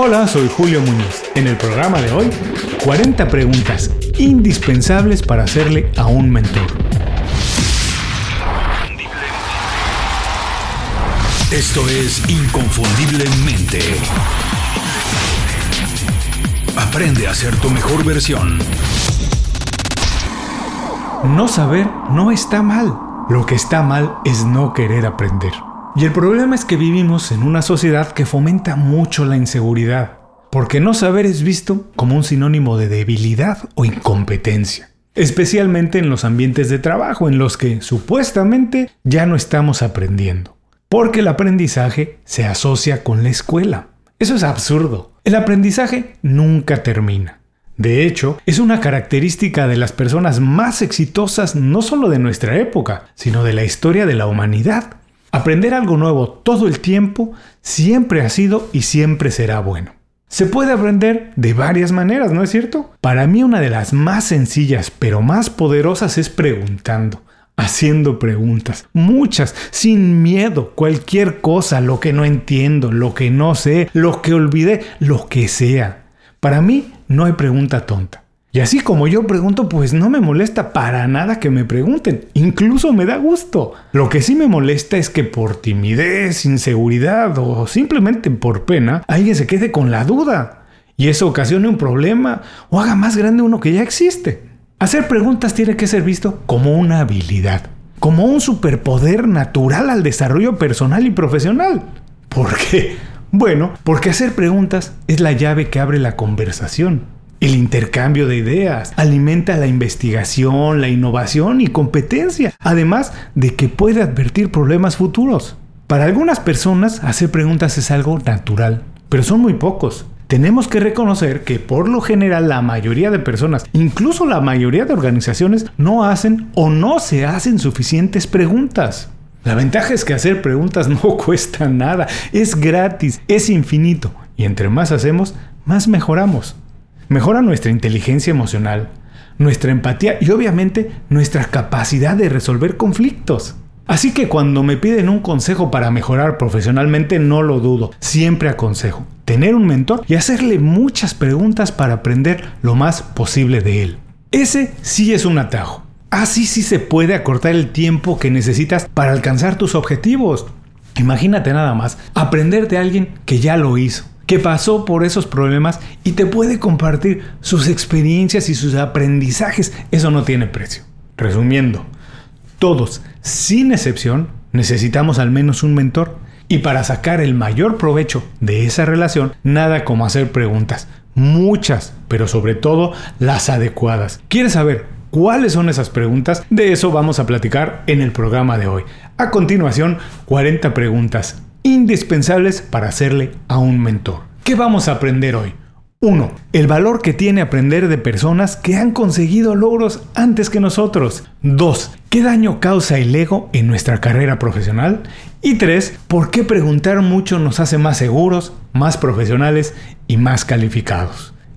Hola, soy Julio Muñoz. En el programa de hoy, 40 preguntas indispensables para hacerle a un mentor. Esto es Inconfundiblemente. Aprende a ser tu mejor versión. No saber no está mal. Lo que está mal es no querer aprender. Y el problema es que vivimos en una sociedad que fomenta mucho la inseguridad, porque no saber es visto como un sinónimo de debilidad o incompetencia, especialmente en los ambientes de trabajo en los que supuestamente ya no estamos aprendiendo, porque el aprendizaje se asocia con la escuela. Eso es absurdo. El aprendizaje nunca termina. De hecho, es una característica de las personas más exitosas no solo de nuestra época, sino de la historia de la humanidad. Aprender algo nuevo todo el tiempo siempre ha sido y siempre será bueno. Se puede aprender de varias maneras, ¿no es cierto? Para mí una de las más sencillas pero más poderosas es preguntando, haciendo preguntas, muchas, sin miedo, cualquier cosa, lo que no entiendo, lo que no sé, lo que olvidé, lo que sea. Para mí no hay pregunta tonta. Y así como yo pregunto, pues no me molesta para nada que me pregunten. Incluso me da gusto. Lo que sí me molesta es que por timidez, inseguridad o simplemente por pena, alguien se quede con la duda. Y eso ocasione un problema o haga más grande uno que ya existe. Hacer preguntas tiene que ser visto como una habilidad, como un superpoder natural al desarrollo personal y profesional. ¿Por qué? Bueno, porque hacer preguntas es la llave que abre la conversación. El intercambio de ideas alimenta la investigación, la innovación y competencia, además de que puede advertir problemas futuros. Para algunas personas hacer preguntas es algo natural, pero son muy pocos. Tenemos que reconocer que por lo general la mayoría de personas, incluso la mayoría de organizaciones, no hacen o no se hacen suficientes preguntas. La ventaja es que hacer preguntas no cuesta nada, es gratis, es infinito, y entre más hacemos, más mejoramos mejora nuestra inteligencia emocional, nuestra empatía y obviamente nuestra capacidad de resolver conflictos. Así que cuando me piden un consejo para mejorar profesionalmente, no lo dudo, siempre aconsejo tener un mentor y hacerle muchas preguntas para aprender lo más posible de él. Ese sí es un atajo. Así sí se puede acortar el tiempo que necesitas para alcanzar tus objetivos. Imagínate nada más, aprender de alguien que ya lo hizo que pasó por esos problemas y te puede compartir sus experiencias y sus aprendizajes. Eso no tiene precio. Resumiendo, todos, sin excepción, necesitamos al menos un mentor. Y para sacar el mayor provecho de esa relación, nada como hacer preguntas. Muchas, pero sobre todo las adecuadas. ¿Quieres saber cuáles son esas preguntas? De eso vamos a platicar en el programa de hoy. A continuación, 40 preguntas indispensables para hacerle a un mentor. ¿Qué vamos a aprender hoy? 1. El valor que tiene aprender de personas que han conseguido logros antes que nosotros. 2. ¿Qué daño causa el ego en nuestra carrera profesional? Y 3. ¿Por qué preguntar mucho nos hace más seguros, más profesionales y más calificados?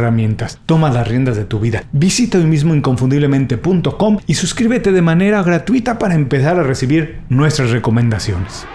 herramientas. Toma las riendas de tu vida. Visita hoy mismo inconfundiblemente.com y suscríbete de manera gratuita para empezar a recibir nuestras recomendaciones.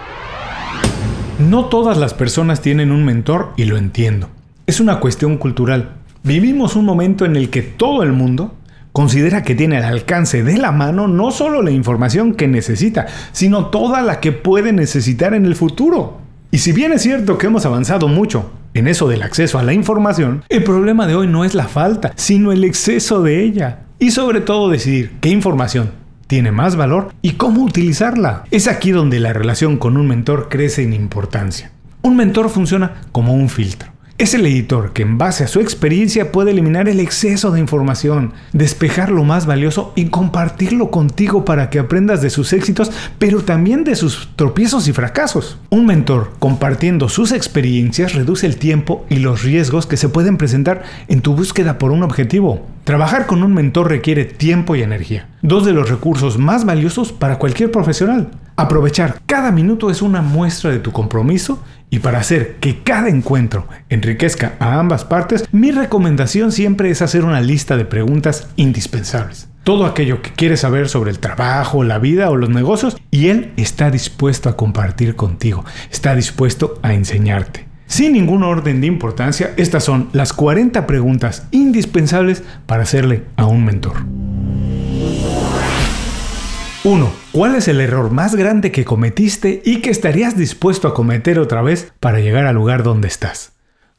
No todas las personas tienen un mentor y lo entiendo. Es una cuestión cultural. Vivimos un momento en el que todo el mundo considera que tiene al alcance de la mano no solo la información que necesita, sino toda la que puede necesitar en el futuro. Y si bien es cierto que hemos avanzado mucho en eso del acceso a la información, el problema de hoy no es la falta, sino el exceso de ella. Y sobre todo decidir qué información tiene más valor y cómo utilizarla. Es aquí donde la relación con un mentor crece en importancia. Un mentor funciona como un filtro Es el editor que en base a su experiencia puede eliminar el exceso de información, despejar lo más valioso y compartirlo contigo para que aprendas de sus éxitos, pero también de sus tropiezos y fracasos. Un mentor compartiendo sus experiencias reduce el tiempo y los riesgos que se pueden presentar en tu búsqueda por un objetivo. Trabajar con un mentor requiere tiempo y energía, dos de los recursos más valiosos para cualquier profesional. Aprovechar cada minuto es una muestra de tu compromiso y para hacer que cada encuentro enriquezca a ambas partes, mi recomendación siempre es hacer una lista de preguntas indispensables. Todo aquello que quieres saber sobre el trabajo, la vida o los negocios y él está dispuesto a compartir contigo, está dispuesto a enseñarte. Sin ningún orden de importancia, estas son las 40 preguntas indispensables para hacerle a un mentor. 1. ¿Cuál es el error más grande que cometiste y que estarías dispuesto a cometer otra vez para llegar al lugar donde estás?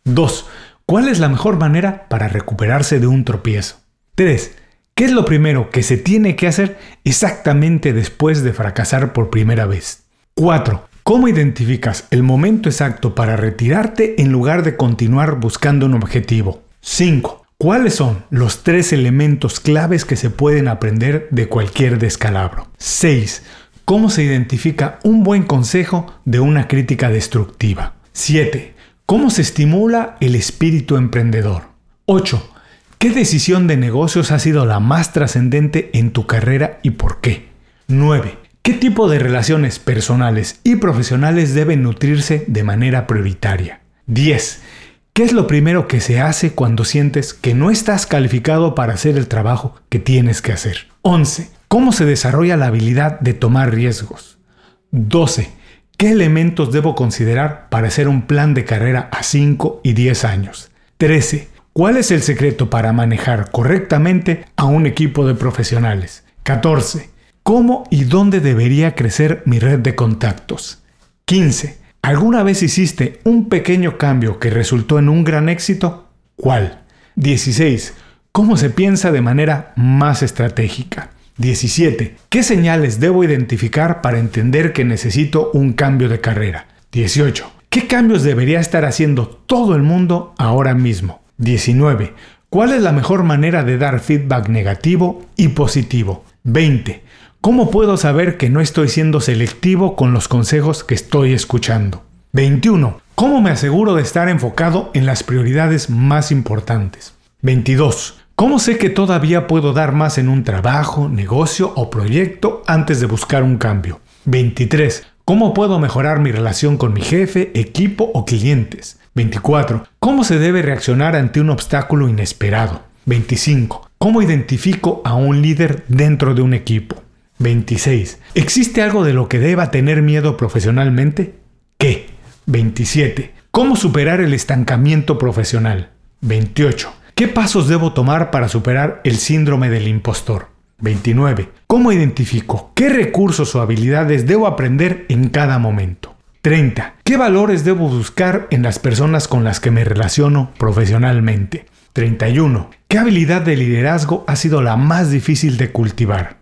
2. ¿Cuál es la mejor manera para recuperarse de un tropiezo? 3. ¿Qué es lo primero que se tiene que hacer exactamente después de fracasar por primera vez? 4. ¿Cómo identificas el momento exacto para retirarte en lugar de continuar buscando un objetivo? 5. ¿Cuáles son los tres elementos claves que se pueden aprender de cualquier descalabro? 6. ¿Cómo se identifica un buen consejo de una crítica destructiva? 7. ¿Cómo se estimula el espíritu emprendedor? 8. ¿Qué decisión de negocios ha sido la más trascendente en tu carrera y por qué? 9. ¿Qué tipo de relaciones personales y profesionales deben nutrirse de manera prioritaria? 10. ¿Qué es lo primero que se hace cuando sientes que no estás calificado para hacer el trabajo que tienes que hacer? 11. ¿Cómo se desarrolla la habilidad de tomar riesgos? 12. ¿Qué elementos debo considerar para hacer un plan de carrera a 5 y 10 años? 13. ¿Cuál es el secreto para manejar correctamente a un equipo de profesionales? 14. ¿Cómo y dónde debería crecer mi red de contactos? 15. ¿Alguna vez hiciste un pequeño cambio que resultó en un gran éxito? ¿Cuál? 16. ¿Cómo se piensa de manera más estratégica? 17. ¿Qué señales debo identificar para entender que necesito un cambio de carrera? 18. ¿Qué cambios debería estar haciendo todo el mundo ahora mismo? 19. ¿Cuál es la mejor manera de dar feedback negativo y positivo? 20. ¿Cómo puedo saber que no estoy siendo selectivo con los consejos que estoy escuchando? 21. ¿Cómo me aseguro de estar enfocado en las prioridades más importantes? 22. ¿Cómo sé que todavía puedo dar más en un trabajo, negocio o proyecto antes de buscar un cambio? 23. ¿Cómo puedo mejorar mi relación con mi jefe, equipo o clientes? 24. ¿Cómo se debe reaccionar ante un obstáculo inesperado? 25. ¿Cómo identifico a un líder dentro de un equipo? 26. ¿Existe algo de lo que deba tener miedo profesionalmente? ¿Qué? 27. ¿Cómo superar el estancamiento profesional? 28. ¿Qué pasos debo tomar para superar el síndrome del impostor? 29. ¿Cómo identifico qué recursos o habilidades debo aprender en cada momento? 30. ¿Qué valores debo buscar en las personas con las que me relaciono profesionalmente? 31. ¿Qué habilidad de liderazgo ha sido la más difícil de cultivar?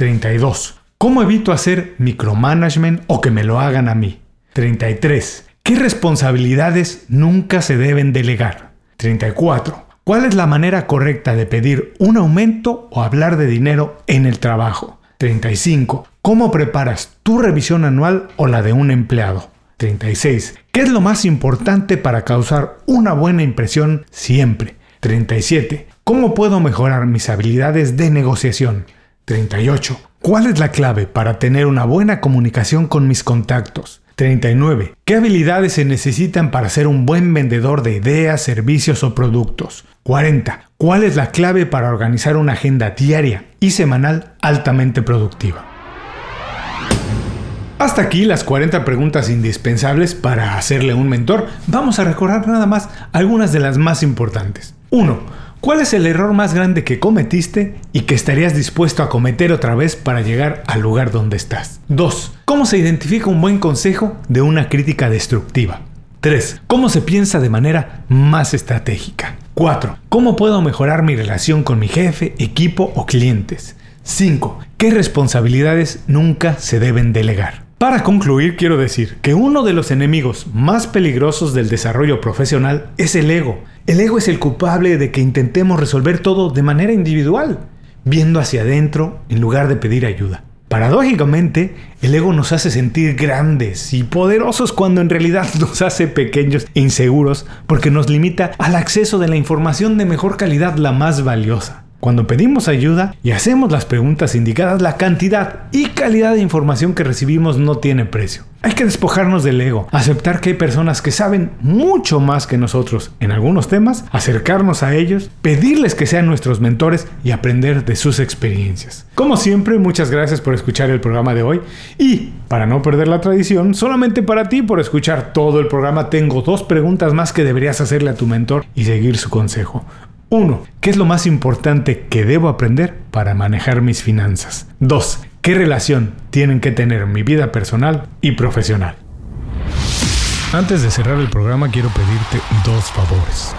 32. ¿Cómo evito hacer micromanagement o que me lo hagan a mí? 33. ¿Qué responsabilidades nunca se deben delegar? 34. ¿Cuál es la manera correcta de pedir un aumento o hablar de dinero en el trabajo? 35. ¿Cómo preparas tu revisión anual o la de un empleado? 36. ¿Qué es lo más importante para causar una buena impresión siempre? 37. ¿Cómo puedo mejorar mis habilidades de negociación? 38. ¿Cuál es la clave para tener una buena comunicación con mis contactos? 39. ¿Qué habilidades se necesitan para ser un buen vendedor de ideas, servicios o productos? 40. ¿Cuál es la clave para organizar una agenda diaria y semanal altamente productiva? Hasta aquí las 40 preguntas indispensables para hacerle un mentor. Vamos a recordar nada más algunas de las más importantes. 1. ¿Cuál es el error más grande que cometiste y que estarías dispuesto a cometer otra vez para llegar al lugar donde estás? 2. ¿Cómo se identifica un buen consejo de una crítica destructiva? 3. ¿Cómo se piensa de manera más estratégica? 4. ¿Cómo puedo mejorar mi relación con mi jefe, equipo o clientes? 5. ¿Qué responsabilidades nunca se deben delegar? Para concluir, quiero decir que uno de los enemigos más peligrosos del desarrollo profesional es el ego. El ego es el culpable de que intentemos resolver todo de manera individual, viendo hacia adentro en lugar de pedir ayuda. Paradójicamente, el ego nos hace sentir grandes y poderosos cuando en realidad nos hace pequeños e inseguros porque nos limita al acceso de la información de mejor calidad, la más valiosa. Cuando pedimos ayuda y hacemos las preguntas indicadas, la cantidad y calidad de información que recibimos no tiene precio. Hay que despojarnos del ego, aceptar que hay personas que saben mucho más que nosotros en algunos temas, acercarnos a ellos, pedirles que sean nuestros mentores y aprender de sus experiencias. Como siempre, muchas gracias por escuchar el programa de hoy y, para no perder la tradición, solamente para ti por escuchar todo el programa tengo dos preguntas más que deberías hacerle a tu mentor y seguir su consejo. 1. ¿Qué es lo más importante que debo aprender para manejar mis finanzas? 2. ¿Qué relación tienen que tener mi vida personal y profesional? Antes de cerrar el programa quiero pedirte dos favores.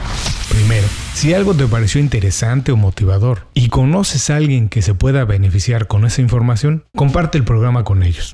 Primero, si algo te pareció interesante o motivador y conoces a alguien que se pueda beneficiar con esa información, comparte el programa con ellos.